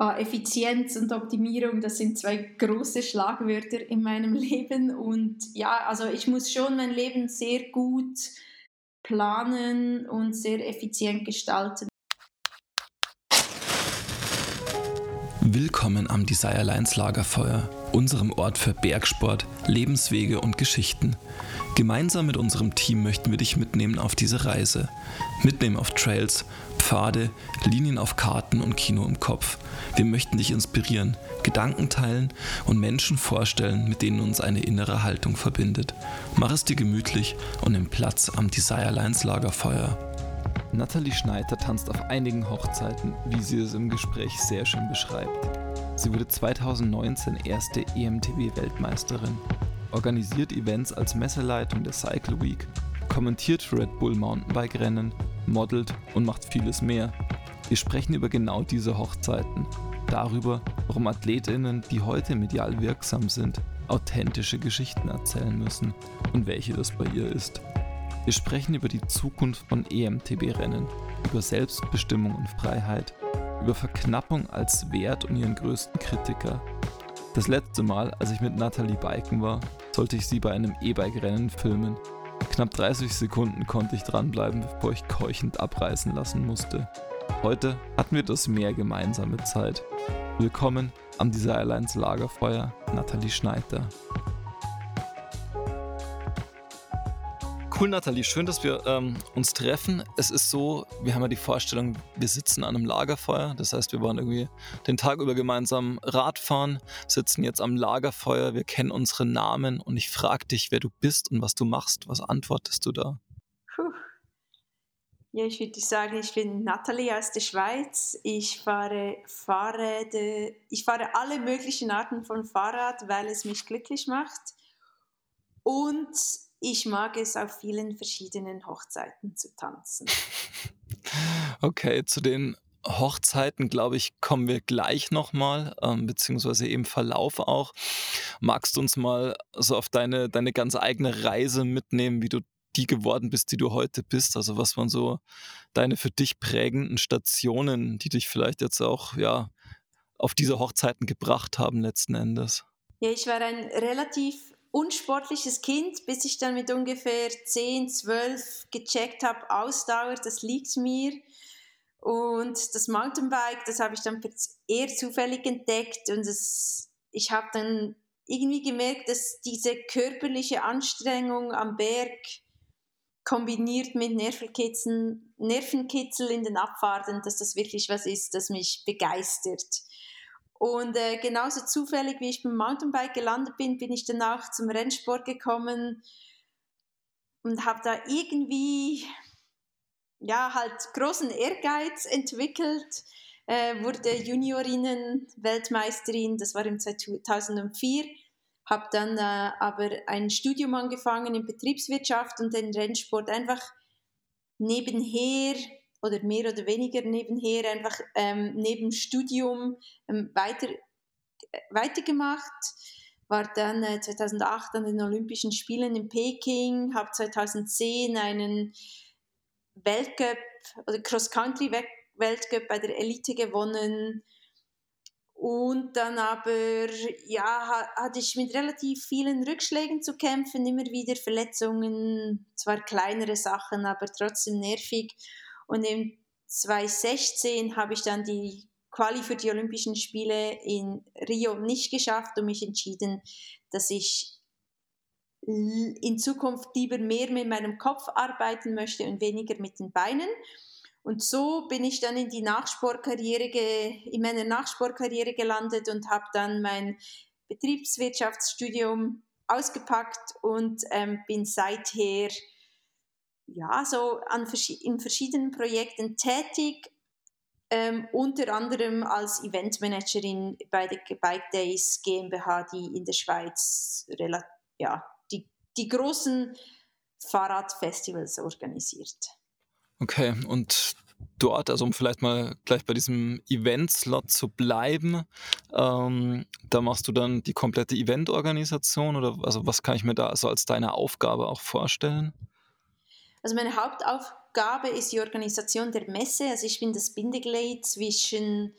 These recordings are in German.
Ah, Effizienz und Optimierung, das sind zwei große Schlagwörter in meinem Leben. Und ja, also ich muss schon mein Leben sehr gut planen und sehr effizient gestalten. Willkommen am Desire Lines Lagerfeuer, unserem Ort für Bergsport, Lebenswege und Geschichten. Gemeinsam mit unserem Team möchten wir dich mitnehmen auf diese Reise. Mitnehmen auf Trails, Pfade, Linien auf Karten und Kino im Kopf. Wir möchten dich inspirieren, Gedanken teilen und Menschen vorstellen, mit denen uns eine innere Haltung verbindet. Mach es dir gemütlich und nimm Platz am Desire Lines Lagerfeuer. Nathalie Schneider tanzt auf einigen Hochzeiten, wie sie es im Gespräch sehr schön beschreibt. Sie wurde 2019 erste EMTB-Weltmeisterin organisiert Events als Messeleitung der Cycle Week, kommentiert Red Bull Mountainbike-Rennen, modelt und macht vieles mehr. Wir sprechen über genau diese Hochzeiten, darüber, warum Athletinnen, die heute medial wirksam sind, authentische Geschichten erzählen müssen und welche das bei ihr ist. Wir sprechen über die Zukunft von EMTB-Rennen, über Selbstbestimmung und Freiheit, über Verknappung als Wert und ihren größten Kritiker das letzte Mal, als ich mit Natalie biken war, sollte ich sie bei einem E-Bike-Rennen filmen. Knapp 30 Sekunden konnte ich dranbleiben, bevor ich keuchend abreißen lassen musste. Heute hatten wir das mehr gemeinsame Zeit. Willkommen am Desire Lines Lagerfeuer, Nathalie Schneider. Cool, Nathalie. Schön, dass wir ähm, uns treffen. Es ist so, wir haben ja die Vorstellung, wir sitzen an einem Lagerfeuer. Das heißt, wir waren irgendwie den Tag über gemeinsam Radfahren, sitzen jetzt am Lagerfeuer, wir kennen unsere Namen und ich frage dich, wer du bist und was du machst. Was antwortest du da? Puh. Ja, ich würde sagen, ich bin Nathalie aus der Schweiz. Ich fahre Fahrräder, ich fahre alle möglichen Arten von Fahrrad, weil es mich glücklich macht. Und ich mag es auf vielen verschiedenen Hochzeiten zu tanzen. Okay, zu den Hochzeiten, glaube ich, kommen wir gleich nochmal, ähm, beziehungsweise im Verlauf auch. Magst du uns mal so auf deine, deine ganz eigene Reise mitnehmen, wie du die geworden bist, die du heute bist? Also was waren so deine für dich prägenden Stationen, die dich vielleicht jetzt auch ja auf diese Hochzeiten gebracht haben letzten Endes? Ja, ich war ein relativ unsportliches Kind, bis ich dann mit ungefähr 10, 12 gecheckt habe, Ausdauer, das liegt mir. Und das Mountainbike, das habe ich dann eher zufällig entdeckt und das, ich habe dann irgendwie gemerkt, dass diese körperliche Anstrengung am Berg kombiniert mit Nervenkitzel, in den Abfahrten, dass das wirklich was ist, das mich begeistert. Und äh, genauso zufällig, wie ich beim Mountainbike gelandet bin, bin ich danach zum Rennsport gekommen und habe da irgendwie ja halt großen Ehrgeiz entwickelt. Äh, wurde Juniorinnen-Weltmeisterin, das war im 2004. Habe dann äh, aber ein Studium angefangen in Betriebswirtschaft und den Rennsport einfach nebenher oder mehr oder weniger nebenher einfach ähm, neben Studium ähm, weiter, äh, weitergemacht. War dann äh, 2008 an den Olympischen Spielen in Peking, habe 2010 einen Weltcup oder Cross-Country-Weltcup bei der Elite gewonnen. Und dann aber, ja, hatte ich mit relativ vielen Rückschlägen zu kämpfen, immer wieder Verletzungen, zwar kleinere Sachen, aber trotzdem nervig. Und im 2016 habe ich dann die Quali für die Olympischen Spiele in Rio nicht geschafft und mich entschieden, dass ich in Zukunft lieber mehr mit meinem Kopf arbeiten möchte und weniger mit den Beinen. Und so bin ich dann in die Nachsportkarriere, in meiner Nachsportkarriere gelandet und habe dann mein Betriebswirtschaftsstudium ausgepackt und ähm, bin seither ja, so an, in verschiedenen Projekten tätig, ähm, unter anderem als Eventmanagerin bei der Bike Days GmbH, die in der Schweiz ja, die, die großen Fahrradfestivals organisiert. Okay, und dort, also um vielleicht mal gleich bei diesem Event-Slot zu bleiben, ähm, da machst du dann die komplette Eventorganisation oder also was kann ich mir da so als deine Aufgabe auch vorstellen? Also meine Hauptaufgabe ist die Organisation der Messe. Also ich bin das Bindeglied zwischen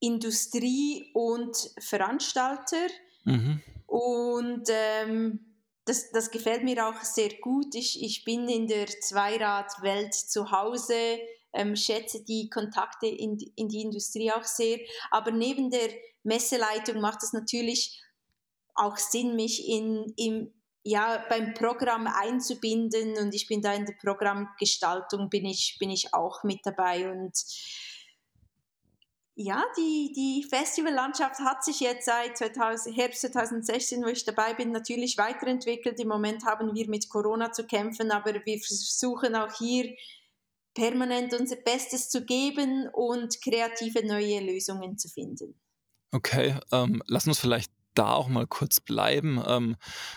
Industrie und Veranstalter. Mhm. Und ähm, das, das gefällt mir auch sehr gut. Ich, ich bin in der Zweiradwelt zu Hause, ähm, schätze die Kontakte in, in die Industrie auch sehr. Aber neben der Messeleitung macht es natürlich auch Sinn, mich in, im, ja, beim Programm einzubinden und ich bin da in der Programmgestaltung, bin ich, bin ich auch mit dabei und ja, die, die Festivallandschaft hat sich jetzt seit 2000, Herbst 2016, wo ich dabei bin, natürlich weiterentwickelt. Im Moment haben wir mit Corona zu kämpfen, aber wir versuchen auch hier permanent unser Bestes zu geben und kreative neue Lösungen zu finden. Okay, ähm, lass uns vielleicht da auch mal kurz bleiben, ähm,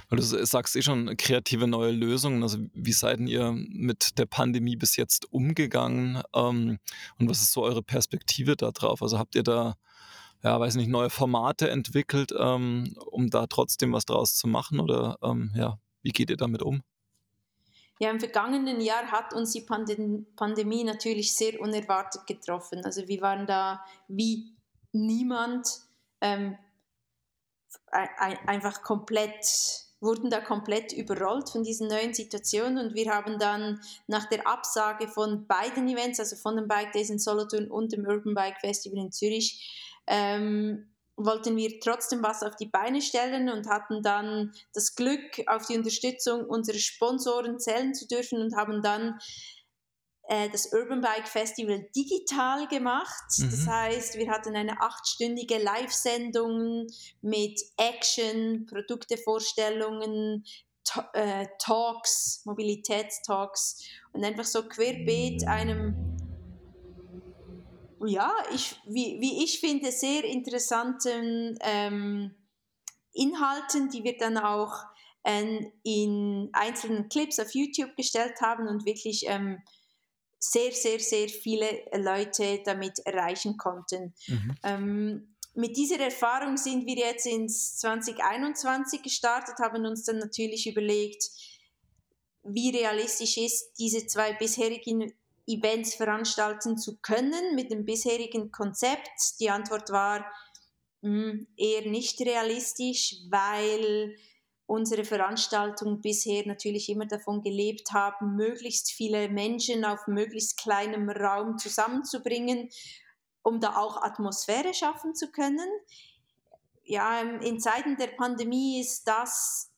weil du sagst eh schon kreative neue Lösungen. Also wie seid ihr mit der Pandemie bis jetzt umgegangen ähm, und was ist so eure Perspektive darauf? Also habt ihr da, ja, weiß nicht, neue Formate entwickelt, ähm, um da trotzdem was draus zu machen oder ähm, ja, wie geht ihr damit um? Ja, im vergangenen Jahr hat uns die Pandem Pandemie natürlich sehr unerwartet getroffen. Also wir waren da wie niemand ähm, einfach komplett wurden da komplett überrollt von diesen neuen Situationen. Und wir haben dann nach der Absage von beiden Events, also von den Bike Days in Solothurn und dem Urban Bike Festival in Zürich, ähm, wollten wir trotzdem was auf die Beine stellen und hatten dann das Glück, auf die Unterstützung unserer Sponsoren zählen zu dürfen und haben dann das Urban Bike Festival digital gemacht. Mhm. Das heißt, wir hatten eine achtstündige Live-Sendung mit Action, Produktevorstellungen, äh, Talks, Mobilitätstalks und einfach so querbeet einem, ja, ich, wie, wie ich finde, sehr interessanten ähm, Inhalten, die wir dann auch äh, in einzelnen Clips auf YouTube gestellt haben und wirklich ähm, sehr, sehr, sehr viele Leute damit erreichen konnten. Mhm. Ähm, mit dieser Erfahrung sind wir jetzt ins 2021 gestartet, haben uns dann natürlich überlegt, wie realistisch ist, diese zwei bisherigen Events veranstalten zu können mit dem bisherigen Konzept. Die Antwort war mh, hm, eher nicht realistisch, weil unsere Veranstaltung bisher natürlich immer davon gelebt haben, möglichst viele Menschen auf möglichst kleinem Raum zusammenzubringen, um da auch Atmosphäre schaffen zu können. Ja, in Zeiten der Pandemie ist das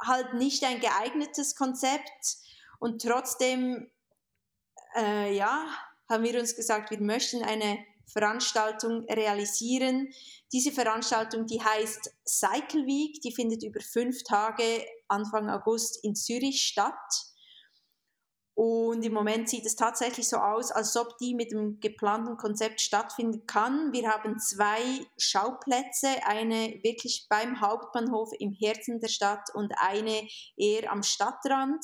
halt nicht ein geeignetes Konzept und trotzdem, äh, ja, haben wir uns gesagt, wir möchten eine Veranstaltung realisieren. Diese Veranstaltung, die heißt Cycle Week, die findet über fünf Tage Anfang August in Zürich statt. Und im Moment sieht es tatsächlich so aus, als ob die mit dem geplanten Konzept stattfinden kann. Wir haben zwei Schauplätze, eine wirklich beim Hauptbahnhof im Herzen der Stadt und eine eher am Stadtrand.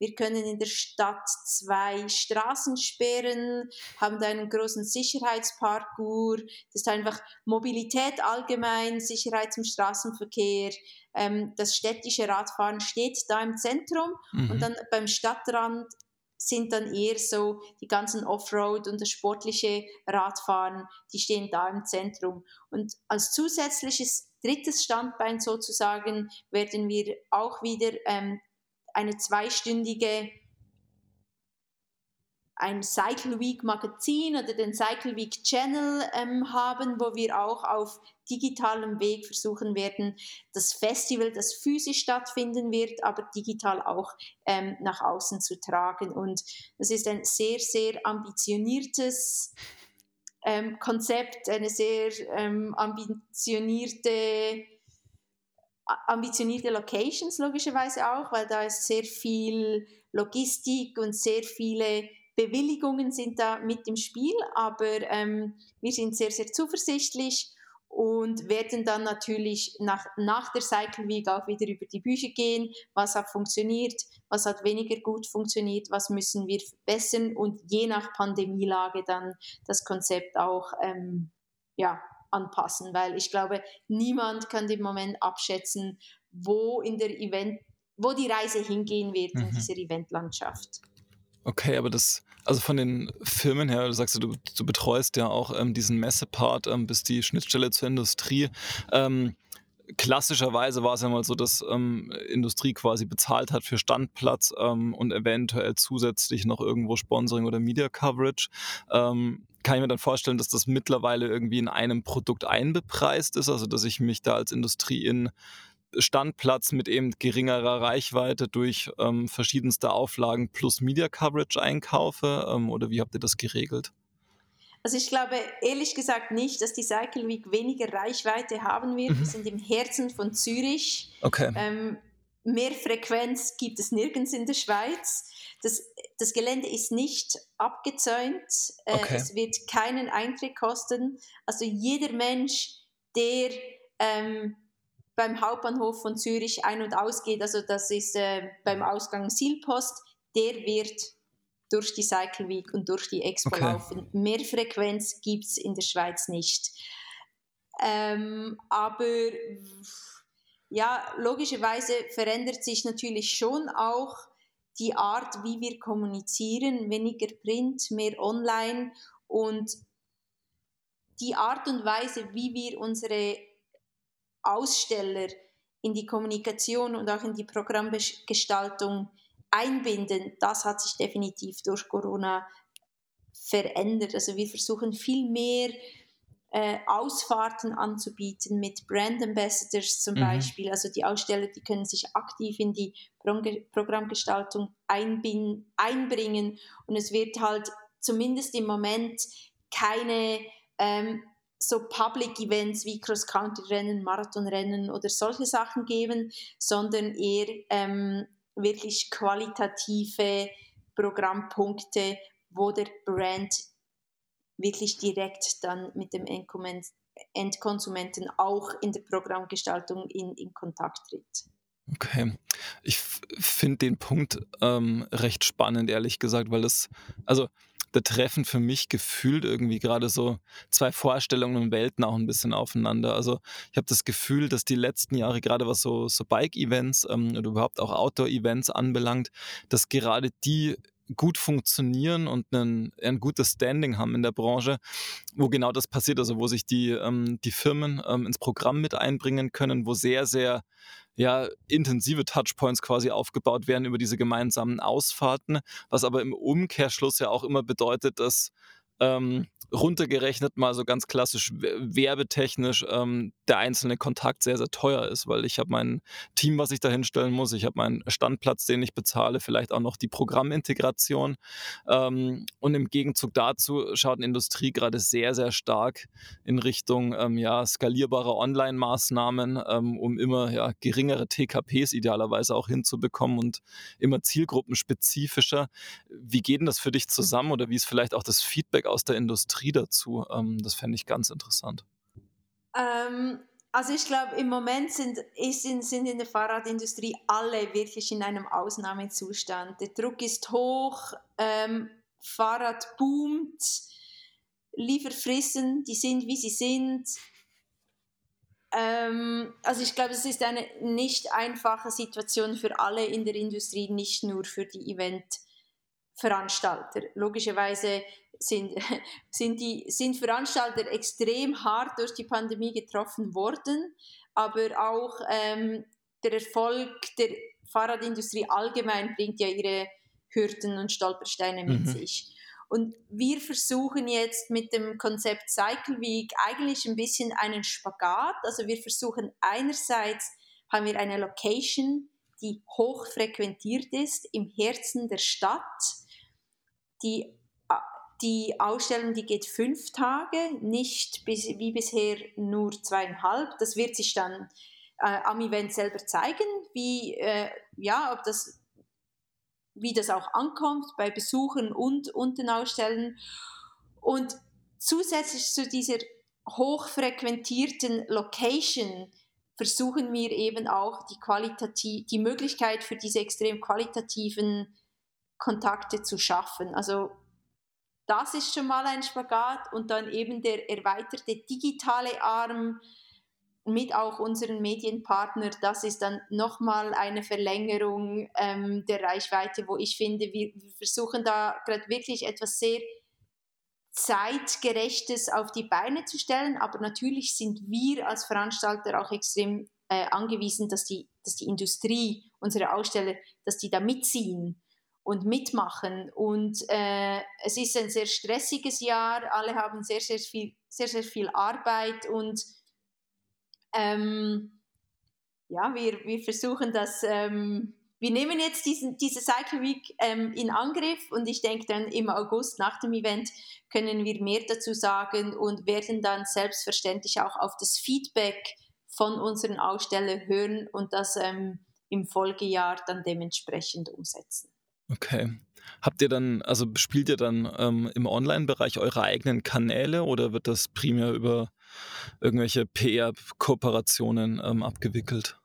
Wir können in der Stadt zwei Straßen sperren, haben da einen großen Sicherheitsparcours. Das ist einfach Mobilität allgemein, Sicherheit zum Straßenverkehr. Ähm, das städtische Radfahren steht da im Zentrum mhm. und dann beim Stadtrand sind dann eher so die ganzen Offroad und das sportliche Radfahren, die stehen da im Zentrum. Und als zusätzliches drittes Standbein sozusagen werden wir auch wieder ähm, eine zweistündige ein Cycle Week Magazin oder den Cycle Week Channel ähm, haben, wo wir auch auf digitalem Weg versuchen werden, das Festival, das physisch stattfinden wird, aber digital auch ähm, nach außen zu tragen. Und das ist ein sehr, sehr ambitioniertes ähm, Konzept, eine sehr ähm, ambitionierte ambitionierte Locations logischerweise auch, weil da ist sehr viel Logistik und sehr viele Bewilligungen sind da mit im Spiel, aber ähm, wir sind sehr, sehr zuversichtlich und werden dann natürlich nach, nach der Cycle Week auch wieder über die Bücher gehen, was hat funktioniert, was hat weniger gut funktioniert, was müssen wir verbessern? Und je nach Pandemielage dann das Konzept auch ähm, ja, anpassen, weil ich glaube, niemand kann im Moment abschätzen, wo in der Event, wo die Reise hingehen wird mhm. in dieser Eventlandschaft. Okay, aber das, also von den Firmen her, du sagst, du, du betreust ja auch ähm, diesen Messepart ähm, bis die Schnittstelle zur Industrie. Ähm, klassischerweise war es ja mal so, dass ähm, Industrie quasi bezahlt hat für Standplatz ähm, und eventuell zusätzlich noch irgendwo Sponsoring oder Media Coverage. Ähm, kann ich mir dann vorstellen, dass das mittlerweile irgendwie in einem Produkt einbepreist ist, also dass ich mich da als Industrie in Standplatz mit eben geringerer Reichweite durch ähm, verschiedenste Auflagen plus Media Coverage einkaufe? Ähm, oder wie habt ihr das geregelt? Also ich glaube ehrlich gesagt nicht, dass die Cycle Week weniger Reichweite haben wird. Mhm. Wir sind im Herzen von Zürich. Okay. Ähm, mehr Frequenz gibt es nirgends in der Schweiz. Das, das Gelände ist nicht abgezäunt. Äh, okay. Es wird keinen Eintritt kosten. Also jeder Mensch, der ähm, beim Hauptbahnhof von Zürich ein- und ausgeht, also das ist äh, beim Ausgang Zielpost, der wird durch die Cycle Week und durch die Expo okay. laufen. Mehr Frequenz gibt es in der Schweiz nicht. Ähm, aber ja, logischerweise verändert sich natürlich schon auch die Art, wie wir kommunizieren, weniger Print, mehr Online und die Art und Weise, wie wir unsere Aussteller in die Kommunikation und auch in die Programmgestaltung einbinden, das hat sich definitiv durch Corona verändert. Also wir versuchen viel mehr äh, Ausfahrten anzubieten mit Brand Ambassadors zum mhm. Beispiel. Also die Aussteller, die können sich aktiv in die Pro Programmgestaltung einbringen und es wird halt zumindest im Moment keine ähm, so Public Events wie Cross-Country-Rennen, Marathonrennen oder solche Sachen geben, sondern eher ähm, wirklich qualitative Programmpunkte, wo der Brand wirklich direkt dann mit dem Endkonsumenten auch in der Programmgestaltung in, in Kontakt tritt. Okay, ich finde den Punkt ähm, recht spannend, ehrlich gesagt, weil das, also da treffen für mich gefühlt irgendwie gerade so zwei Vorstellungen und Welten auch ein bisschen aufeinander. Also ich habe das Gefühl, dass die letzten Jahre, gerade was so, so Bike-Events ähm, oder überhaupt auch Outdoor-Events anbelangt, dass gerade die gut funktionieren und ein, ein gutes Standing haben in der Branche, wo genau das passiert, also wo sich die, ähm, die Firmen ähm, ins Programm mit einbringen können, wo sehr, sehr ja, intensive Touchpoints quasi aufgebaut werden über diese gemeinsamen Ausfahrten, was aber im Umkehrschluss ja auch immer bedeutet, dass ähm, runtergerechnet mal so ganz klassisch werbetechnisch ähm, der einzelne Kontakt sehr, sehr teuer ist, weil ich habe mein Team, was ich da hinstellen muss, ich habe meinen Standplatz, den ich bezahle, vielleicht auch noch die Programmintegration. Ähm, und im Gegenzug dazu schaut die Industrie gerade sehr, sehr stark in Richtung ähm, ja, skalierbarer Online-Maßnahmen, ähm, um immer ja, geringere TKPs idealerweise auch hinzubekommen und immer zielgruppenspezifischer. Wie geht denn das für dich zusammen oder wie ist vielleicht auch das Feedback aus der Industrie dazu? Ähm, das fände ich ganz interessant. Ähm, also ich glaube, im Moment sind, sind, sind in der Fahrradindustrie alle wirklich in einem Ausnahmezustand. Der Druck ist hoch, ähm, Fahrrad boomt, Lieferfristen, die sind, wie sie sind. Ähm, also ich glaube, es ist eine nicht einfache Situation für alle in der Industrie, nicht nur für die Eventveranstalter. Logischerweise sind, sind, die, sind Veranstalter extrem hart durch die Pandemie getroffen worden, aber auch ähm, der Erfolg der Fahrradindustrie allgemein bringt ja ihre Hürden und Stolpersteine mit mhm. sich. Und wir versuchen jetzt mit dem Konzept Cycle Week eigentlich ein bisschen einen Spagat. Also wir versuchen einerseits haben wir eine Location, die hoch frequentiert ist im Herzen der Stadt, die die Ausstellung, die geht fünf Tage, nicht bis, wie bisher nur zweieinhalb. Das wird sich dann äh, am Event selber zeigen, wie, äh, ja, ob das, wie das auch ankommt bei Besuchern und, und den Ausstellen. Und zusätzlich zu dieser hochfrequentierten Location versuchen wir eben auch die, qualitativ, die Möglichkeit für diese extrem qualitativen Kontakte zu schaffen. Also das ist schon mal ein Spagat. Und dann eben der erweiterte digitale Arm. mit auch unseren Medienpartner, das ist dann nochmal eine Verlängerung ähm, der Reichweite, wo ich finde, wir, versuchen da gerade wirklich etwas sehr zeitgerechtes auf die Beine zu stellen, aber natürlich sind wir als Veranstalter auch extrem äh, angewiesen, dass die, dass die Industrie, unsere Aussteller, dass die da mitziehen und mitmachen. Und äh, es ist ein sehr stressiges Jahr, alle haben sehr, sehr viel, sehr, sehr viel Arbeit und ähm, ja, wir, wir versuchen das, ähm, wir nehmen jetzt diesen, diese Cycle Week ähm, in Angriff und ich denke dann im August nach dem Event können wir mehr dazu sagen und werden dann selbstverständlich auch auf das Feedback von unseren Ausstellern hören und das ähm, im Folgejahr dann dementsprechend umsetzen. Okay. Habt ihr dann, also spielt ihr dann ähm, im Online-Bereich eure eigenen Kanäle oder wird das primär über irgendwelche PR-Kooperationen ähm, abgewickelt?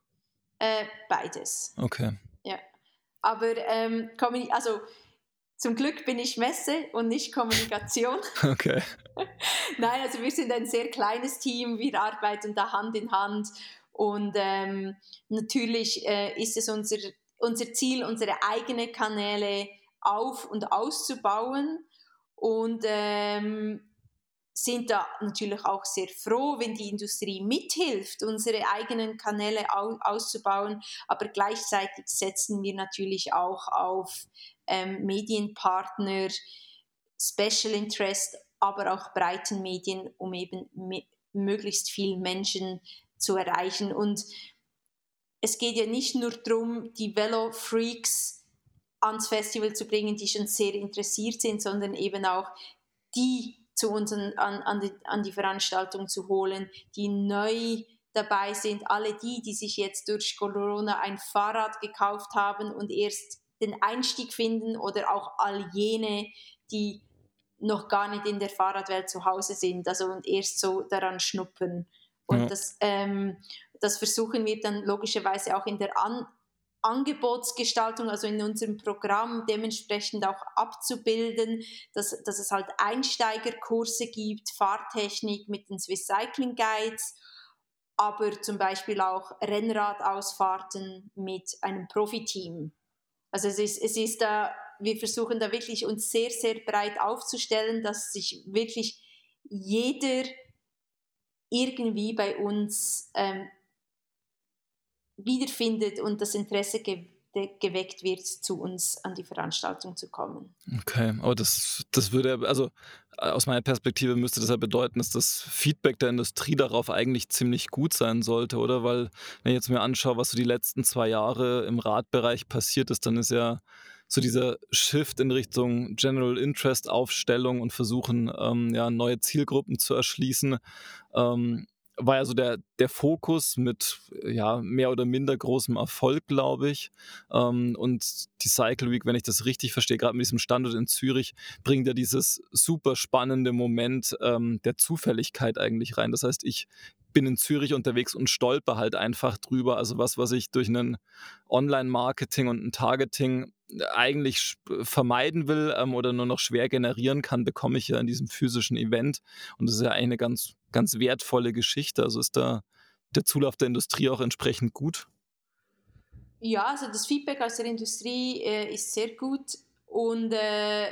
Äh, beides. Okay. Ja. Aber ähm, also zum Glück bin ich Messe und nicht Kommunikation. Okay. Nein, also wir sind ein sehr kleines Team, wir arbeiten da Hand in Hand und ähm, natürlich äh, ist es unser, unser Ziel, unsere eigenen Kanäle auf- und auszubauen und ähm, sind da natürlich auch sehr froh, wenn die Industrie mithilft, unsere eigenen Kanäle au auszubauen. Aber gleichzeitig setzen wir natürlich auch auf ähm, Medienpartner, Special Interest, aber auch breiten Medien, um eben möglichst viele Menschen zu erreichen. Und es geht ja nicht nur darum, die Velo-Freaks ans Festival zu bringen, die schon sehr interessiert sind, sondern eben auch die zu uns an, an, die, an die Veranstaltung zu holen, die neu dabei sind, alle die, die sich jetzt durch Corona ein Fahrrad gekauft haben und erst den Einstieg finden oder auch all jene, die noch gar nicht in der Fahrradwelt zu Hause sind, also und erst so daran schnuppern. Und ja. das, ähm, das versuchen wir dann logischerweise auch in der An Angebotsgestaltung, also in unserem Programm dementsprechend auch abzubilden, dass, dass es halt Einsteigerkurse gibt, Fahrtechnik mit den Swiss Cycling Guides, aber zum Beispiel auch Rennradausfahrten mit einem Profiteam. Also es ist, es ist da, wir versuchen da wirklich uns sehr, sehr breit aufzustellen, dass sich wirklich jeder irgendwie bei uns ähm, wiederfindet und das Interesse ge geweckt wird, zu uns an die Veranstaltung zu kommen. Okay, aber das, das würde, also äh, aus meiner Perspektive müsste das ja bedeuten, dass das Feedback der Industrie darauf eigentlich ziemlich gut sein sollte, oder? Weil, wenn ich jetzt mir anschaue, was so die letzten zwei Jahre im Radbereich passiert ist, dann ist ja so dieser Shift in Richtung General Interest Aufstellung und versuchen, ähm, ja, neue Zielgruppen zu erschließen. Ähm, war ja so der, der Fokus mit ja, mehr oder minder großem Erfolg, glaube ich. Ähm, und die Cycle Week, wenn ich das richtig verstehe, gerade mit diesem Standort in Zürich, bringt ja dieses super spannende Moment ähm, der Zufälligkeit eigentlich rein. Das heißt, ich bin in Zürich unterwegs und stolper halt einfach drüber. Also was, was ich durch einen Online-Marketing und ein Targeting eigentlich vermeiden will ähm, oder nur noch schwer generieren kann, bekomme ich ja in diesem physischen Event. Und das ist ja eine ganz, ganz wertvolle Geschichte. Also ist da der Zulauf der Industrie auch entsprechend gut? Ja, also das Feedback aus der Industrie äh, ist sehr gut und äh,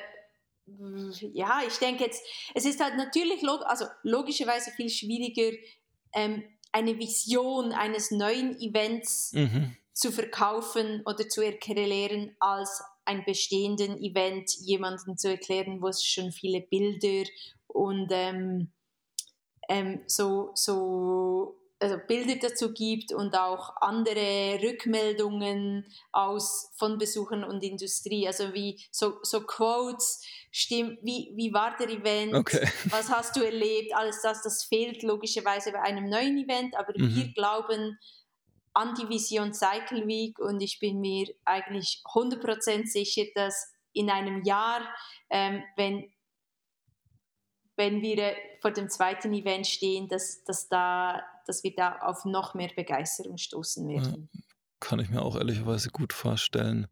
ja, ich denke jetzt, es ist halt natürlich log also logischerweise viel schwieriger, ähm, eine Vision eines neuen Events mhm. zu verkaufen oder zu erklären, als ein bestehenden Event jemandem zu erklären, wo es schon viele Bilder und ähm, ähm, so, so also Bilder dazu gibt und auch andere Rückmeldungen aus, von Besuchern und Industrie, also wie so, so Quotes, stimmt, wie, wie war der Event, okay. was hast du erlebt, alles das, das fehlt logischerweise bei einem neuen Event, aber mhm. wir glauben an die Vision Cycle Week und ich bin mir eigentlich 100% sicher, dass in einem Jahr, ähm, wenn wenn wir vor dem zweiten Event stehen, dass, dass, da, dass wir da auf noch mehr Begeisterung stoßen werden. Ja, kann ich mir auch ehrlicherweise gut vorstellen.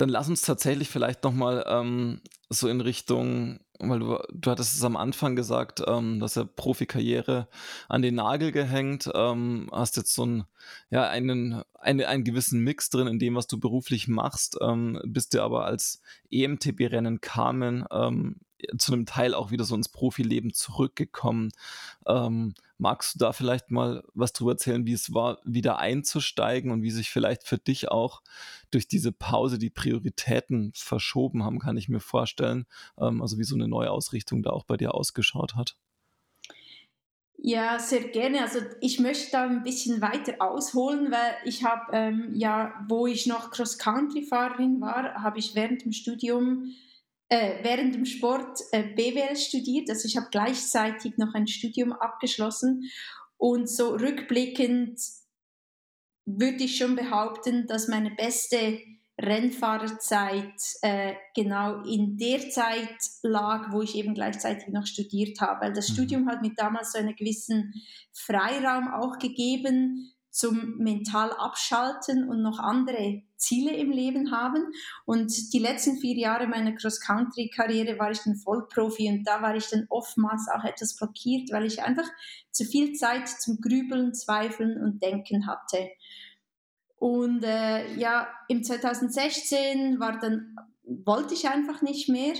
Dann lass uns tatsächlich vielleicht nochmal ähm, so in Richtung, weil du, du hattest es am Anfang gesagt, ähm, dass er Profikarriere an den Nagel gehängt, ähm, hast jetzt so ein, ja, einen, eine, einen gewissen Mix drin in dem, was du beruflich machst, ähm, bist dir aber als EMTB-Rennen kamen, ähm, zu einem Teil auch wieder so ins Profileben zurückgekommen. Ähm, magst du da vielleicht mal was drüber erzählen, wie es war, wieder einzusteigen und wie sich vielleicht für dich auch durch diese Pause die Prioritäten verschoben haben, kann ich mir vorstellen. Ähm, also wie so eine Neuausrichtung da auch bei dir ausgeschaut hat. Ja, sehr gerne. Also ich möchte da ein bisschen weiter ausholen, weil ich habe ähm, ja, wo ich noch Cross-Country-Fahrerin war, habe ich während dem Studium äh, während dem Sport äh, BWL studiert. Also ich habe gleichzeitig noch ein Studium abgeschlossen. Und so rückblickend würde ich schon behaupten, dass meine beste Rennfahrerzeit äh, genau in der Zeit lag, wo ich eben gleichzeitig noch studiert habe. Weil das mhm. Studium hat mir damals so einen gewissen Freiraum auch gegeben, zum mental abschalten und noch andere Ziele im Leben haben. Und die letzten vier Jahre meiner Cross-Country-Karriere war ich dann Vollprofi und da war ich dann oftmals auch etwas blockiert, weil ich einfach zu viel Zeit zum Grübeln, Zweifeln und Denken hatte. Und äh, ja, im 2016 war dann, wollte ich einfach nicht mehr.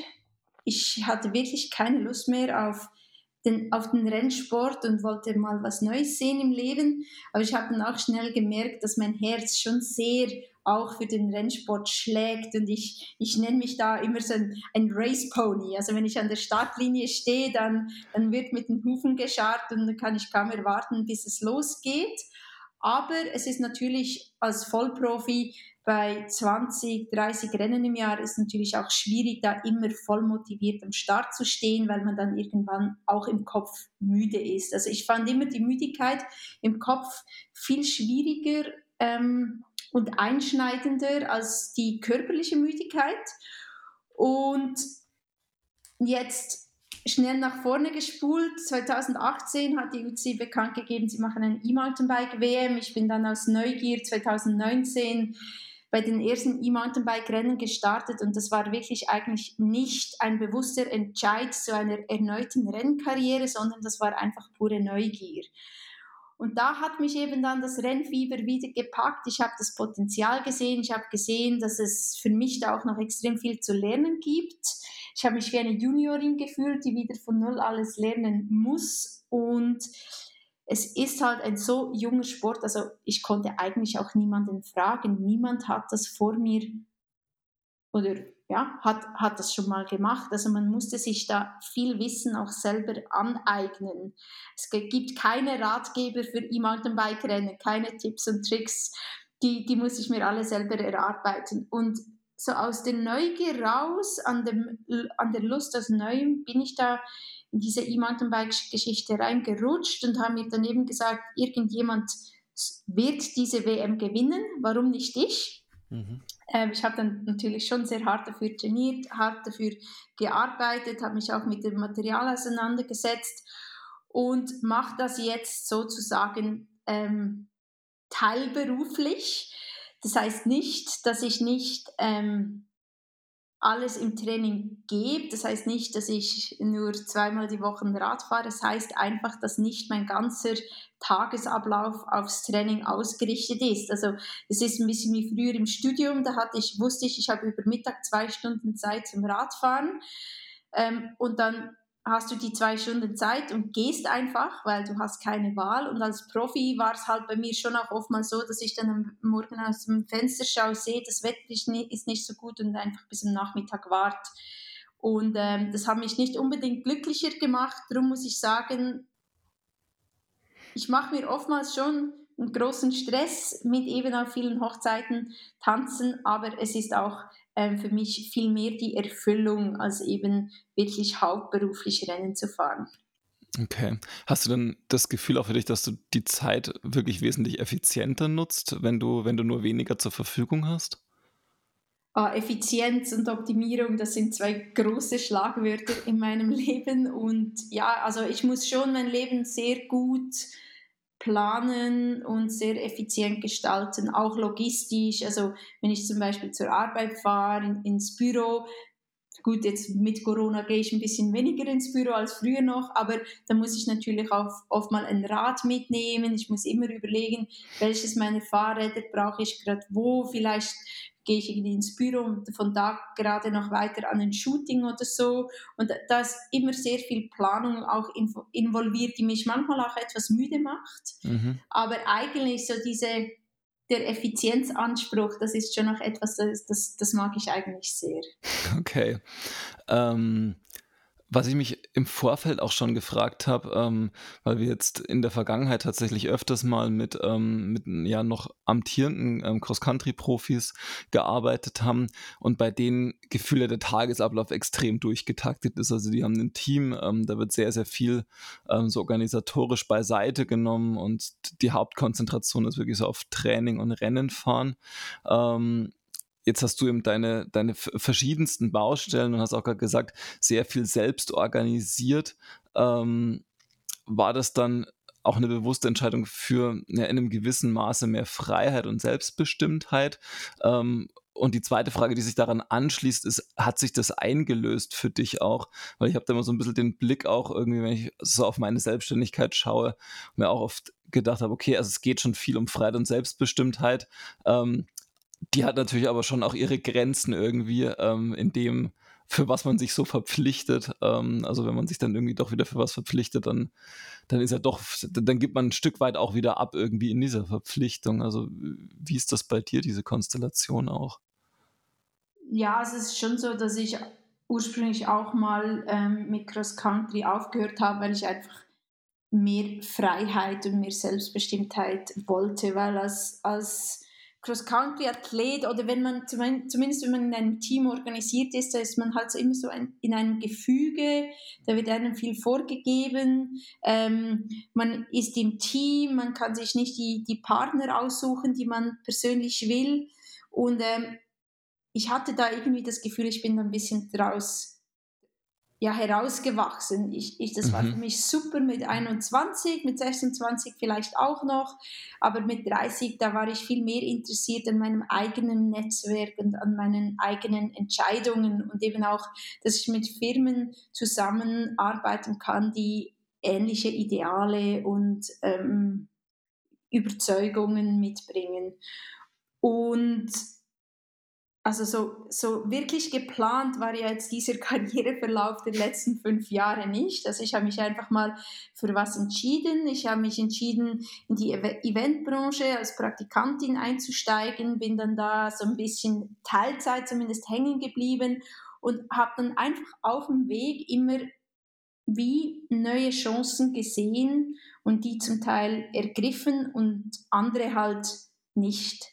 Ich hatte wirklich keine Lust mehr auf den, auf den Rennsport und wollte mal was Neues sehen im Leben. Aber ich habe dann auch schnell gemerkt, dass mein Herz schon sehr auch für den Rennsport schlägt und ich, ich nenne mich da immer so ein, ein Race Pony. Also wenn ich an der Startlinie stehe, dann, dann wird mit den Hufen gescharrt und dann kann ich kaum erwarten, bis es losgeht. Aber es ist natürlich als Vollprofi bei 20, 30 Rennen im Jahr ist natürlich auch schwierig, da immer voll motiviert am Start zu stehen, weil man dann irgendwann auch im Kopf müde ist. Also ich fand immer die Müdigkeit im Kopf viel schwieriger ähm, und einschneidender als die körperliche Müdigkeit. Und jetzt schnell nach vorne gespult. 2018 hat die UCI bekannt gegeben, sie machen ein E-Mountainbike-WM. Ich bin dann aus Neugier 2019 bei den ersten E-Mountainbike-Rennen gestartet und das war wirklich eigentlich nicht ein bewusster Entscheid zu einer erneuten Rennkarriere, sondern das war einfach pure Neugier. Und da hat mich eben dann das Rennfieber wieder gepackt. Ich habe das Potenzial gesehen. Ich habe gesehen, dass es für mich da auch noch extrem viel zu lernen gibt. Ich habe mich wie eine Juniorin gefühlt, die wieder von Null alles lernen muss. Und es ist halt ein so junger Sport, also ich konnte eigentlich auch niemanden fragen. Niemand hat das vor mir oder ja, hat, hat das schon mal gemacht. Also man musste sich da viel Wissen auch selber aneignen. Es gibt keine Ratgeber für E-Mountainbike-Rennen, keine Tipps und Tricks. Die, die muss ich mir alle selber erarbeiten. Und so aus der Neugier raus, an, dem, an der Lust aus Neuem, bin ich da in diese E-Mountainbike-Geschichte reingerutscht und haben mir dann eben gesagt, irgendjemand wird diese WM gewinnen, warum nicht ich? Mhm. Ähm, ich habe dann natürlich schon sehr hart dafür trainiert, hart dafür gearbeitet, habe mich auch mit dem Material auseinandergesetzt und mache das jetzt sozusagen ähm, teilberuflich. Das heißt nicht, dass ich nicht ähm, alles im Training gebe. Das heißt nicht, dass ich nur zweimal die Woche Rad fahre. Das heißt einfach, dass nicht mein ganzer Tagesablauf aufs Training ausgerichtet ist. Also es ist ein bisschen wie früher im Studium. Da hatte ich, wusste ich, ich habe über Mittag zwei Stunden Zeit zum Radfahren. Ähm, und dann hast du die zwei Stunden Zeit und gehst einfach, weil du hast keine Wahl. Und als Profi war es halt bei mir schon auch oftmals so, dass ich dann am Morgen aus dem Fenster schaue, sehe, das Wetter ist nicht so gut und einfach bis am Nachmittag wart. Und ähm, das hat mich nicht unbedingt glücklicher gemacht. Darum muss ich sagen, ich mache mir oftmals schon einen großen Stress mit eben auf vielen Hochzeiten tanzen, aber es ist auch ähm, für mich viel mehr die Erfüllung, als eben wirklich hauptberuflich Rennen zu fahren. Okay. Hast du denn das Gefühl auch für dich, dass du die Zeit wirklich wesentlich effizienter nutzt, wenn du, wenn du nur weniger zur Verfügung hast? Ah, Effizienz und Optimierung, das sind zwei große Schlagwörter in meinem Leben. Und ja, also ich muss schon mein Leben sehr gut planen und sehr effizient gestalten, auch logistisch. Also wenn ich zum Beispiel zur Arbeit fahre, in, ins Büro, gut, jetzt mit Corona gehe ich ein bisschen weniger ins Büro als früher noch, aber da muss ich natürlich auch oft mal ein Rad mitnehmen. Ich muss immer überlegen, welches meiner Fahrräder brauche ich gerade wo. Vielleicht gehe ich irgendwie ins Büro und von da gerade noch weiter an ein Shooting oder so. Und da ist immer sehr viel Planung auch involviert, die mich manchmal auch etwas müde macht. Mhm. Aber eigentlich so diese, der Effizienzanspruch, das ist schon noch etwas, das, das, das mag ich eigentlich sehr. Okay. Ähm, was ich mich im Vorfeld auch schon gefragt habe, ähm, weil wir jetzt in der Vergangenheit tatsächlich öfters mal mit, ähm, mit ja noch amtierenden ähm, Cross-Country-Profis gearbeitet haben und bei denen Gefühle der Tagesablauf extrem durchgetaktet ist. Also die haben ein Team, ähm, da wird sehr, sehr viel ähm, so organisatorisch beiseite genommen und die Hauptkonzentration ist wirklich so auf Training und Rennen fahren. Jetzt hast du eben deine, deine verschiedensten Baustellen und hast auch gerade gesagt, sehr viel selbst organisiert. Ähm, war das dann auch eine bewusste Entscheidung für ja, in einem gewissen Maße mehr Freiheit und Selbstbestimmtheit? Ähm, und die zweite Frage, die sich daran anschließt, ist, hat sich das eingelöst für dich auch? Weil ich habe da immer so ein bisschen den Blick auch irgendwie, wenn ich so auf meine Selbstständigkeit schaue, mir auch oft gedacht habe, okay, also es geht schon viel um Freiheit und Selbstbestimmtheit. Ähm, die hat natürlich aber schon auch ihre Grenzen irgendwie ähm, in dem, für was man sich so verpflichtet. Ähm, also wenn man sich dann irgendwie doch wieder für was verpflichtet, dann, dann ist ja doch, dann gibt man ein Stück weit auch wieder ab irgendwie in dieser Verpflichtung. Also wie ist das bei dir, diese Konstellation auch? Ja, es ist schon so, dass ich ursprünglich auch mal ähm, mit Cross Country aufgehört habe, weil ich einfach mehr Freiheit und mehr Selbstbestimmtheit wollte, weil als, als Cross-Country-Athlet oder wenn man, zumindest wenn man in einem Team organisiert ist, da ist man halt so immer so ein, in einem Gefüge, da wird einem viel vorgegeben, ähm, man ist im Team, man kann sich nicht die, die Partner aussuchen, die man persönlich will. Und ähm, ich hatte da irgendwie das Gefühl, ich bin da ein bisschen draus ja, herausgewachsen. Ich, ich, das mhm. war für mich super mit 21, mit 26 vielleicht auch noch, aber mit 30, da war ich viel mehr interessiert an meinem eigenen Netzwerk und an meinen eigenen Entscheidungen und eben auch, dass ich mit Firmen zusammenarbeiten kann, die ähnliche Ideale und ähm, Überzeugungen mitbringen. Und also so, so wirklich geplant war ja jetzt dieser Karriereverlauf der letzten fünf Jahre nicht. Also ich habe mich einfach mal für was entschieden. Ich habe mich entschieden, in die Eventbranche als Praktikantin einzusteigen, bin dann da so ein bisschen Teilzeit zumindest hängen geblieben und habe dann einfach auf dem Weg immer wie neue Chancen gesehen und die zum Teil ergriffen und andere halt nicht.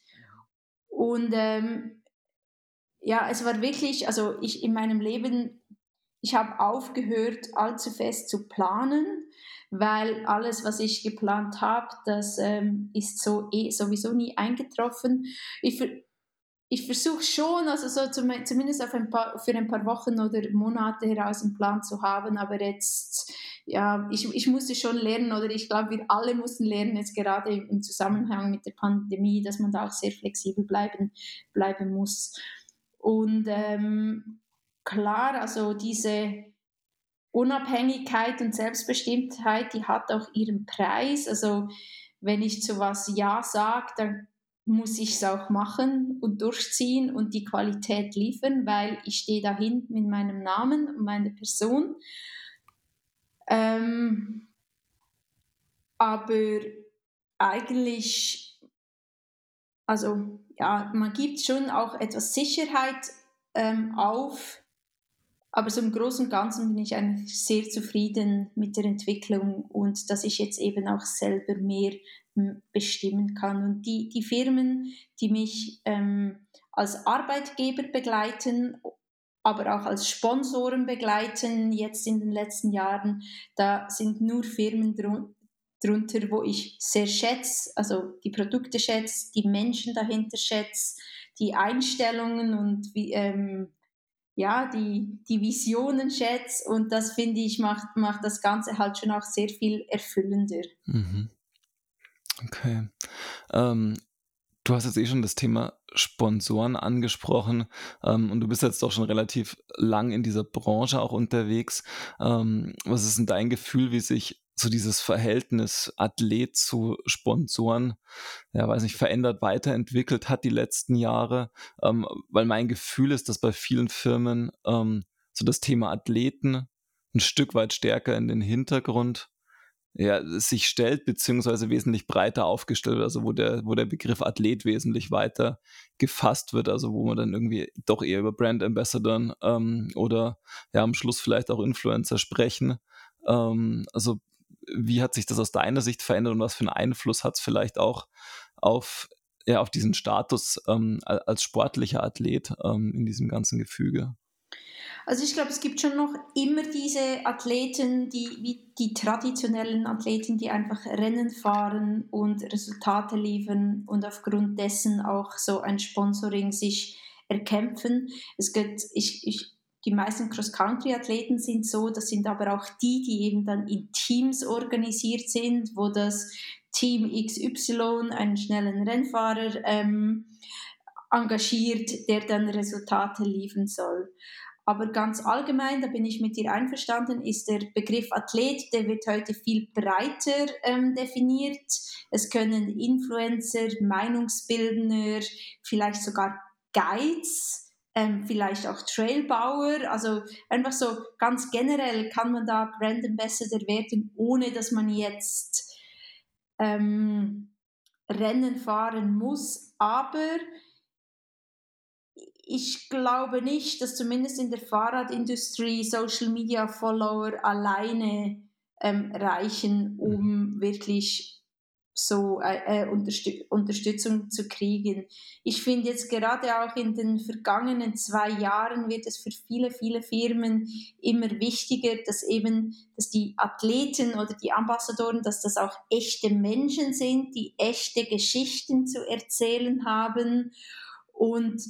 Und ähm, ja, es war wirklich, also ich in meinem Leben, ich habe aufgehört, allzu fest zu planen, weil alles, was ich geplant habe, das ähm, ist so eh, sowieso nie eingetroffen. Ich, ich versuche schon, also so zum, zumindest ein paar, für ein paar Wochen oder Monate heraus einen Plan zu haben, aber jetzt, ja, ich, ich musste schon lernen oder ich glaube, wir alle mussten lernen, jetzt gerade im Zusammenhang mit der Pandemie, dass man da auch sehr flexibel bleiben, bleiben muss. Und ähm, klar, also diese Unabhängigkeit und Selbstbestimmtheit, die hat auch ihren Preis. Also wenn ich zu was Ja sage, dann muss ich es auch machen und durchziehen und die Qualität liefern, weil ich stehe dahin mit meinem Namen und meiner Person. Ähm, aber eigentlich, also ja, man gibt schon auch etwas Sicherheit ähm, auf, aber so im Großen und Ganzen bin ich eigentlich sehr zufrieden mit der Entwicklung und dass ich jetzt eben auch selber mehr bestimmen kann. Und die, die Firmen, die mich ähm, als Arbeitgeber begleiten, aber auch als Sponsoren begleiten, jetzt in den letzten Jahren, da sind nur Firmen drunter, wo ich sehr schätze, also die Produkte schätze, die Menschen dahinter schätze, die Einstellungen und wie, ähm, ja, die, die Visionen schätze und das finde ich macht, macht das Ganze halt schon auch sehr viel erfüllender. Mhm. Okay. Ähm, du hast jetzt eh schon das Thema Sponsoren angesprochen ähm, und du bist jetzt doch schon relativ lang in dieser Branche auch unterwegs. Ähm, was ist denn dein Gefühl, wie sich so dieses Verhältnis Athlet zu Sponsoren, ja, weiß nicht, verändert, weiterentwickelt hat die letzten Jahre? Ähm, weil mein Gefühl ist, dass bei vielen Firmen ähm, so das Thema Athleten ein Stück weit stärker in den Hintergrund ja, sich stellt, beziehungsweise wesentlich breiter aufgestellt wird, also wo der, wo der Begriff Athlet wesentlich weiter gefasst wird, also wo man dann irgendwie doch eher über Brand Ambassador ähm, oder ja am Schluss vielleicht auch Influencer sprechen. Ähm, also wie hat sich das aus deiner Sicht verändert und was für einen Einfluss hat es vielleicht auch auf, ja, auf diesen Status ähm, als sportlicher Athlet ähm, in diesem ganzen Gefüge? Also ich glaube, es gibt schon noch immer diese Athleten, die wie die traditionellen Athleten, die einfach Rennen fahren und Resultate liefern und aufgrund dessen auch so ein Sponsoring sich erkämpfen. Es gibt, ich, ich, die meisten Cross-Country-Athleten sind so, das sind aber auch die, die eben dann in Teams organisiert sind, wo das Team XY einen schnellen Rennfahrer ähm, engagiert, der dann Resultate liefern soll. Aber ganz allgemein, da bin ich mit dir einverstanden, ist der Begriff Athlet, der wird heute viel breiter ähm, definiert. Es können Influencer, Meinungsbildner, vielleicht sogar Guides, ähm, vielleicht auch Trailbauer. Also einfach so ganz generell kann man da Brand Ambassador werden, ohne dass man jetzt ähm, Rennen fahren muss. Aber ich glaube nicht, dass zumindest in der Fahrradindustrie Social Media Follower alleine ähm, reichen, um mhm. wirklich so äh, äh, Unterstü Unterstützung zu kriegen. Ich finde jetzt gerade auch in den vergangenen zwei Jahren wird es für viele, viele Firmen immer wichtiger, dass eben, dass die Athleten oder die Ambassadoren, dass das auch echte Menschen sind, die echte Geschichten zu erzählen haben und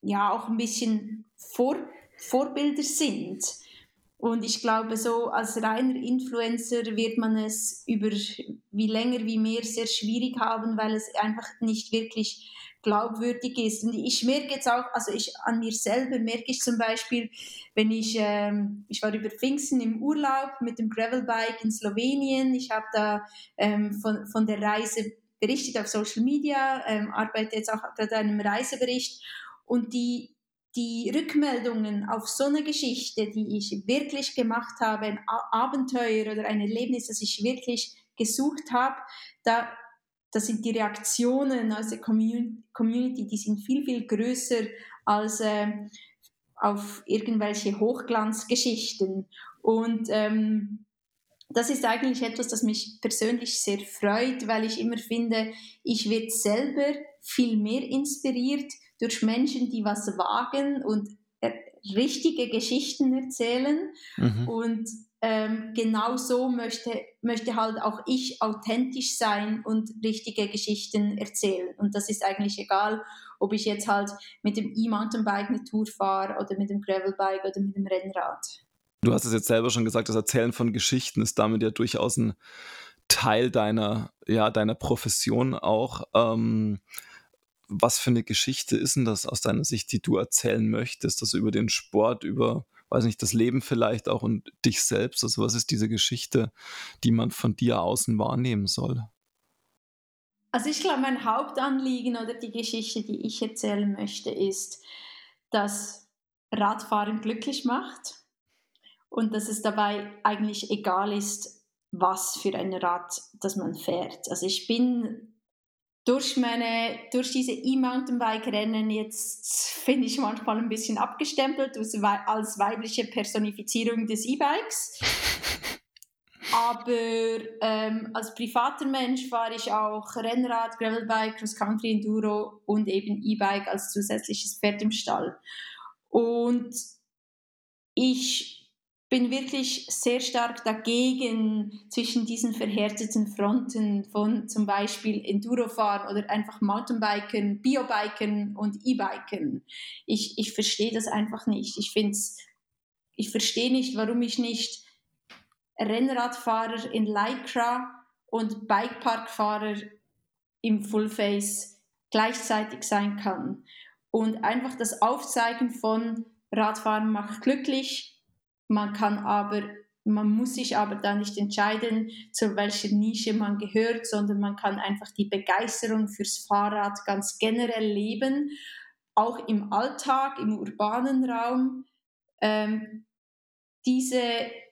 ja auch ein bisschen Vor Vorbilder sind. Und ich glaube, so als reiner Influencer wird man es über wie länger wie mehr sehr schwierig haben, weil es einfach nicht wirklich glaubwürdig ist. Und ich merke jetzt auch, also ich an mir selber merke ich zum Beispiel, wenn ich, ähm, ich war über Pfingsten im Urlaub mit dem Gravelbike in Slowenien, ich habe da ähm, von, von der Reise berichtet auf Social Media, ähm, arbeite jetzt auch gerade an einem Reisebericht und die, die Rückmeldungen auf so eine Geschichte, die ich wirklich gemacht habe, ein Abenteuer oder ein Erlebnis, das ich wirklich gesucht habe, da, da sind die Reaktionen aus der Community, die sind viel, viel größer als äh, auf irgendwelche Hochglanzgeschichten. Und ähm, das ist eigentlich etwas, das mich persönlich sehr freut, weil ich immer finde, ich werde selber viel mehr inspiriert durch Menschen, die was wagen und äh, richtige Geschichten erzählen. Mhm. Und ähm, genau so möchte, möchte halt auch ich authentisch sein und richtige Geschichten erzählen. Und das ist eigentlich egal, ob ich jetzt halt mit dem E-Mountainbike eine Tour fahre oder mit dem Gravelbike oder mit dem Rennrad. Du hast es jetzt selber schon gesagt, das Erzählen von Geschichten ist damit ja durchaus ein Teil deiner, ja, deiner Profession auch. Ähm, was für eine Geschichte ist denn das aus deiner Sicht, die du erzählen möchtest? Also über den Sport, über, weiß nicht, das Leben vielleicht auch und dich selbst. Also was ist diese Geschichte, die man von dir außen wahrnehmen soll? Also ich glaube, mein Hauptanliegen oder die Geschichte, die ich erzählen möchte, ist, dass Radfahren glücklich macht und dass es dabei eigentlich egal ist, was für ein Rad das man fährt. Also ich bin durch meine, durch diese E-Mountainbike-Rennen jetzt finde ich manchmal ein bisschen abgestempelt als weibliche Personifizierung des E-Bikes. Aber ähm, als privater Mensch fahre ich auch Rennrad, Gravelbike, Cross-Country, Enduro und eben E-Bike als zusätzliches Pferd im Stall. Und ich bin wirklich sehr stark dagegen, zwischen diesen verhärteten Fronten von zum Beispiel Endurofahren oder einfach Mountainbiken, Biobiken und E-Biken. Ich, ich verstehe das einfach nicht. Ich ich verstehe nicht, warum ich nicht Rennradfahrer in Lycra und Bikeparkfahrer im Fullface gleichzeitig sein kann. Und einfach das Aufzeigen von Radfahren macht glücklich, man kann aber man muss sich aber da nicht entscheiden, zu welcher Nische man gehört, sondern man kann einfach die Begeisterung fürs Fahrrad ganz generell leben, auch im Alltag, im urbanen Raum. Ähm, diese,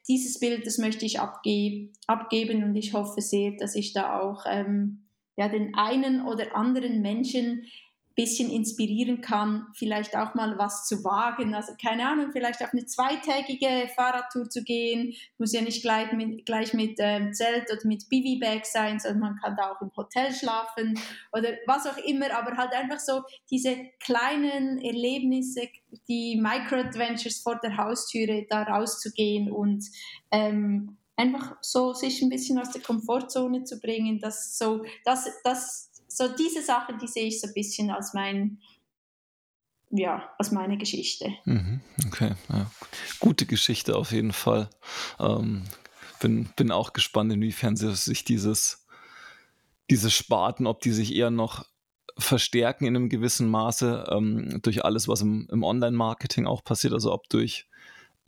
dieses Bild, das möchte ich abge abgeben und ich hoffe sehr, dass ich da auch ähm, ja, den einen oder anderen Menschen bisschen inspirieren kann, vielleicht auch mal was zu wagen. Also keine Ahnung, vielleicht auf eine zweitägige Fahrradtour zu gehen. Muss ja nicht gleich mit, gleich mit ähm, Zelt oder mit Bivi-Bag sein, sondern man kann da auch im Hotel schlafen oder was auch immer. Aber halt einfach so diese kleinen Erlebnisse, die Micro-Adventures vor der Haustüre, da rauszugehen und ähm, einfach so sich ein bisschen aus der Komfortzone zu bringen, dass so, das, das so diese Sachen, die sehe ich so ein bisschen als mein, ja, als meine Geschichte. Mhm, okay, ja. gute Geschichte auf jeden Fall. Ähm, bin, bin auch gespannt, inwiefern sich dieses, diese Sparten, ob die sich eher noch verstärken in einem gewissen Maße ähm, durch alles, was im, im Online-Marketing auch passiert, also ob durch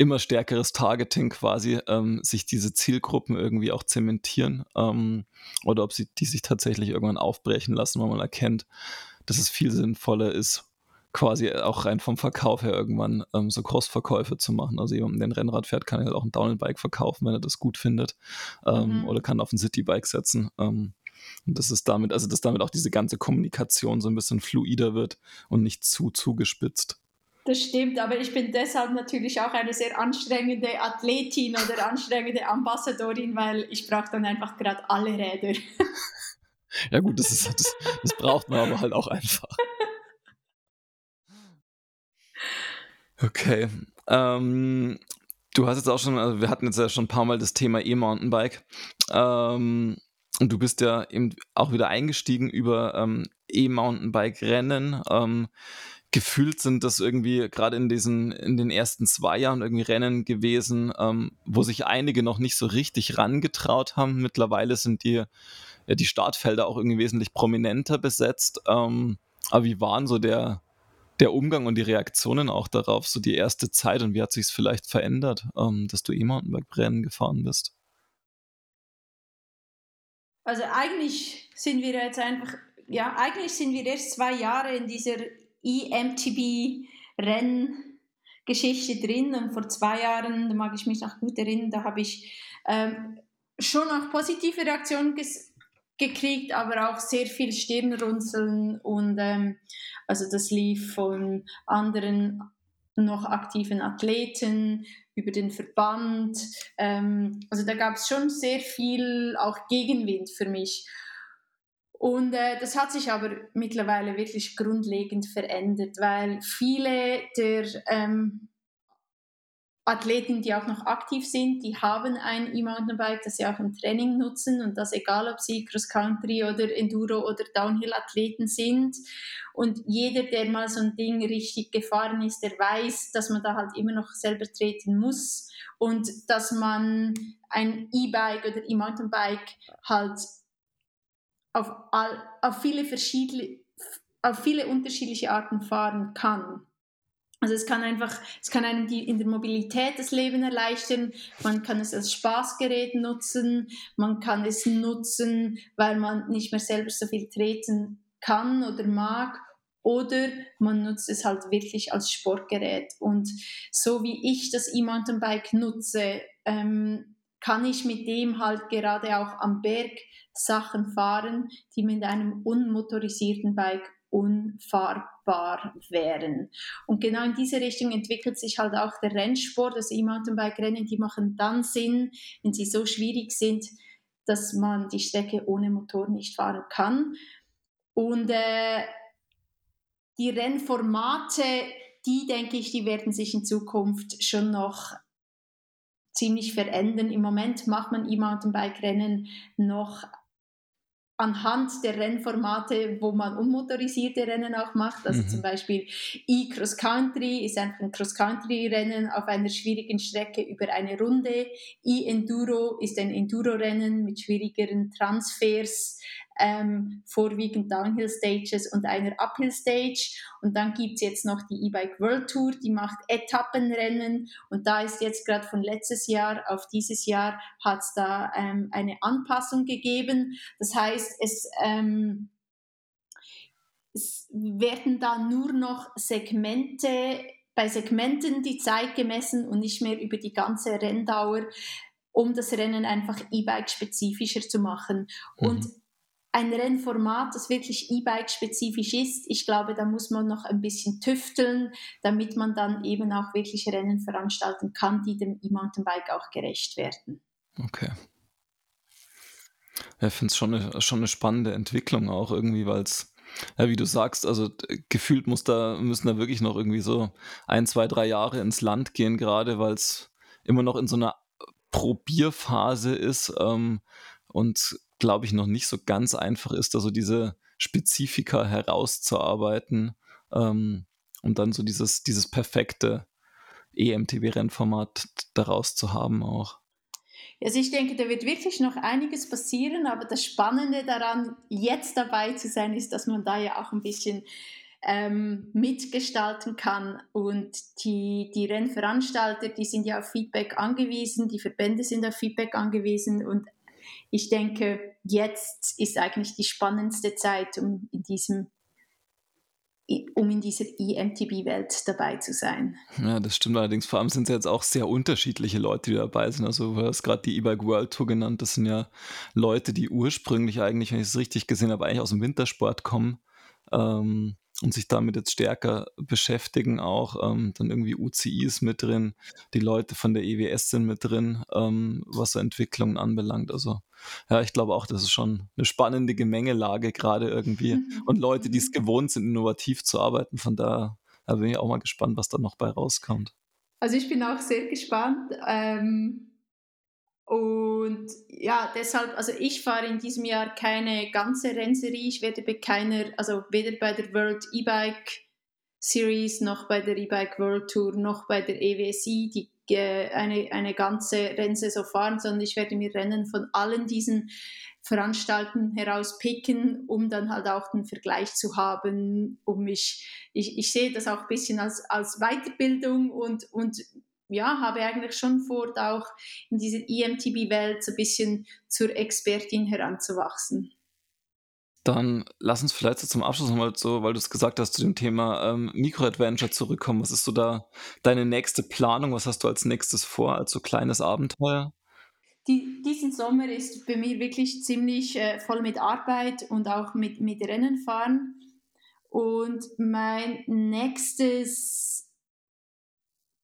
immer stärkeres Targeting quasi ähm, sich diese Zielgruppen irgendwie auch zementieren ähm, oder ob sie die sich tatsächlich irgendwann aufbrechen lassen, weil man erkennt, dass es viel sinnvoller ist, quasi auch rein vom Verkauf her irgendwann ähm, so Cross-Verkäufe zu machen. Also jemand, der ein Rennrad fährt, kann halt auch ein Downhill-Bike verkaufen, wenn er das gut findet ähm, mhm. oder kann auf ein City-Bike setzen. Ähm, und das ist damit, also dass damit auch diese ganze Kommunikation so ein bisschen fluider wird und nicht zu zugespitzt. Das stimmt, aber ich bin deshalb natürlich auch eine sehr anstrengende Athletin oder anstrengende Ambassadorin, weil ich brauche dann einfach gerade alle Räder. Ja gut, das, ist, das, das braucht man aber halt auch einfach. Okay. Ähm, du hast jetzt auch schon, also wir hatten jetzt ja schon ein paar Mal das Thema E-Mountainbike. Ähm, und du bist ja eben auch wieder eingestiegen über ähm, E-Mountainbike-Rennen. Gefühlt sind das irgendwie gerade in diesen, in den ersten zwei Jahren irgendwie Rennen gewesen, ähm, wo sich einige noch nicht so richtig rangetraut haben. Mittlerweile sind die, ja, die Startfelder auch irgendwie wesentlich prominenter besetzt. Ähm, aber wie waren so der, der Umgang und die Reaktionen auch darauf, so die erste Zeit und wie hat sich es vielleicht verändert, ähm, dass du E-Mountainbike-Rennen gefahren bist? Also eigentlich sind wir jetzt einfach, ja, eigentlich sind wir erst zwei Jahre in dieser EMTB-Renngeschichte drin und vor zwei Jahren, da mag ich mich noch gut erinnern, da habe ich ähm, schon auch positive Reaktionen gekriegt, aber auch sehr viel Stirnrunzeln und ähm, also das lief von anderen noch aktiven Athleten über den Verband. Ähm, also da gab es schon sehr viel auch Gegenwind für mich. Und äh, das hat sich aber mittlerweile wirklich grundlegend verändert, weil viele der ähm, Athleten, die auch noch aktiv sind, die haben ein E-Mountainbike, das sie auch im Training nutzen und das egal, ob sie Cross-Country oder Enduro oder Downhill-Athleten sind. Und jeder, der mal so ein Ding richtig gefahren ist, der weiß, dass man da halt immer noch selber treten muss und dass man ein E-Bike oder E-Mountainbike halt auf, all, auf, viele verschiedene, auf viele unterschiedliche Arten fahren kann. Also es kann einfach, es kann einem die in der Mobilität das Leben erleichtern, man kann es als Spaßgerät nutzen, man kann es nutzen, weil man nicht mehr selber so viel treten kann oder mag oder man nutzt es halt wirklich als Sportgerät. Und so wie ich das E-Mountainbike nutze, ähm, kann ich mit dem halt gerade auch am Berg Sachen fahren, die mit einem unmotorisierten Bike unfahrbar wären. Und genau in diese Richtung entwickelt sich halt auch der Rennsport, das E-Mountainbike-Rennen, die machen dann Sinn, wenn sie so schwierig sind, dass man die Strecke ohne Motor nicht fahren kann. Und äh, die Rennformate, die denke ich, die werden sich in Zukunft schon noch ziemlich verändern. Im Moment macht man E-Mountainbike-Rennen noch anhand der Rennformate, wo man unmotorisierte Rennen auch macht. Also mhm. zum Beispiel E-Cross Country ist einfach ein Cross Country Rennen auf einer schwierigen Strecke über eine Runde. E-Enduro ist ein Enduro Rennen mit schwierigeren Transfers ähm, vorwiegend Downhill Stages und einer Uphill Stage. Und dann gibt es jetzt noch die E-Bike World Tour, die macht Etappenrennen. Und da ist jetzt gerade von letztes Jahr auf dieses Jahr hat es da ähm, eine Anpassung gegeben. Das heißt, es, ähm, es werden da nur noch Segmente bei Segmenten die Zeit gemessen und nicht mehr über die ganze Renndauer, um das Rennen einfach E-Bike spezifischer zu machen. Mhm. Und ein Rennformat, das wirklich E-Bike-spezifisch ist. Ich glaube, da muss man noch ein bisschen tüfteln, damit man dann eben auch wirklich Rennen veranstalten kann, die dem E-Mountainbike auch gerecht werden. Okay. Ich finde es schon eine, schon eine spannende Entwicklung auch irgendwie, weil es, ja, wie du sagst, also gefühlt muss da, müssen da wirklich noch irgendwie so ein, zwei, drei Jahre ins Land gehen, gerade weil es immer noch in so einer Probierphase ist ähm, und glaube ich, noch nicht so ganz einfach ist, da so diese Spezifika herauszuarbeiten ähm, und dann so dieses, dieses perfekte EMTB-Rennformat daraus zu haben auch. Also ich denke, da wird wirklich noch einiges passieren, aber das Spannende daran, jetzt dabei zu sein, ist, dass man da ja auch ein bisschen ähm, mitgestalten kann. Und die, die Rennveranstalter, die sind ja auf Feedback angewiesen, die Verbände sind auf Feedback angewiesen und ich denke, jetzt ist eigentlich die spannendste Zeit, um in diesem um in dieser EMTB-Welt dabei zu sein. Ja, das stimmt allerdings. Vor allem sind es jetzt auch sehr unterschiedliche Leute, die dabei sind. Also du hast gerade die E-Bike World Tour genannt. Das sind ja Leute, die ursprünglich eigentlich, wenn ich es richtig gesehen habe, eigentlich aus dem Wintersport kommen. Ähm, und sich damit jetzt stärker beschäftigen auch. Ähm, dann irgendwie UCI ist mit drin, die Leute von der EWS sind mit drin, ähm, was so Entwicklungen anbelangt. Also ja, ich glaube auch, das ist schon eine spannende Gemengelage gerade irgendwie. Mhm. Und Leute, die es gewohnt sind, innovativ zu arbeiten, von da, da bin ich auch mal gespannt, was da noch bei rauskommt. Also ich bin auch sehr gespannt. Ähm und ja, deshalb, also ich fahre in diesem Jahr keine ganze Rennserie. Ich werde bei keiner, also weder bei der World E-Bike Series noch bei der E-Bike World Tour noch bei der EWSI die, äh, eine, eine ganze Rennsaison fahren, sondern ich werde mir Rennen von allen diesen Veranstalten herauspicken, um dann halt auch den Vergleich zu haben, um mich, ich, ich sehe das auch ein bisschen als, als Weiterbildung und, und ja, habe eigentlich schon vor, auch in dieser EMTB-Welt so ein bisschen zur Expertin heranzuwachsen. Dann lass uns vielleicht so zum Abschluss nochmal so, weil du es gesagt hast, zu dem Thema ähm, Micro-Adventure zurückkommen. Was ist so da deine nächste Planung? Was hast du als nächstes vor, als so kleines Abenteuer? Die, diesen Sommer ist bei mir wirklich ziemlich äh, voll mit Arbeit und auch mit, mit Rennen fahren. Und mein nächstes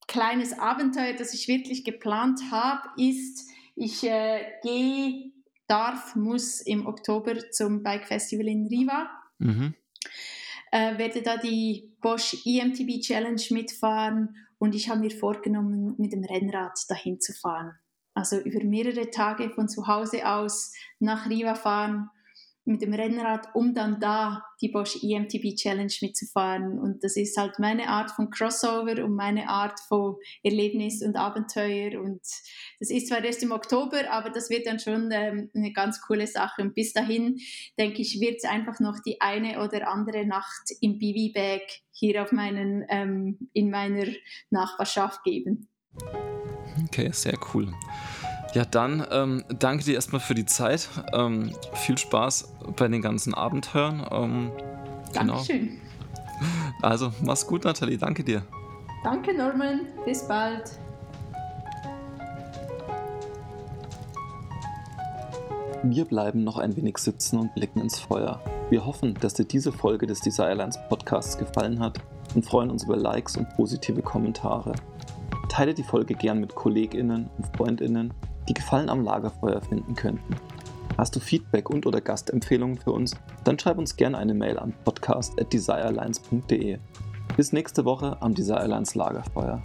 kleines Abenteuer, das ich wirklich geplant habe, ist, ich äh, gehe, darf, muss im Oktober zum Bike Festival in Riva. Mhm. Äh, werde da die Bosch EMTB Challenge mitfahren und ich habe mir vorgenommen, mit dem Rennrad dahin zu fahren. Also über mehrere Tage von zu Hause aus nach Riva fahren mit dem Rennrad, um dann da die Bosch EMTB Challenge mitzufahren. Und das ist halt meine Art von Crossover und meine Art von Erlebnis und Abenteuer. Und das ist zwar erst im Oktober, aber das wird dann schon ähm, eine ganz coole Sache. Und bis dahin, denke ich, wird es einfach noch die eine oder andere Nacht im BB-Bag hier auf meinen, ähm, in meiner Nachbarschaft geben. Okay, sehr cool. Ja, dann ähm, danke dir erstmal für die Zeit. Ähm, viel Spaß bei den ganzen Abenteuern. Ähm, genau. Dankeschön. Also, mach's gut, Nathalie. Danke dir. Danke, Norman. Bis bald. Wir bleiben noch ein wenig sitzen und blicken ins Feuer. Wir hoffen, dass dir diese Folge des Desirelines Podcasts gefallen hat und freuen uns über Likes und positive Kommentare. Teile die Folge gern mit KollegInnen und FreundInnen die Gefallen am Lagerfeuer finden könnten. Hast du Feedback und oder Gastempfehlungen für uns? Dann schreib uns gerne eine Mail an podcast@desirelines.de. Bis nächste Woche am Desirelines Lagerfeuer.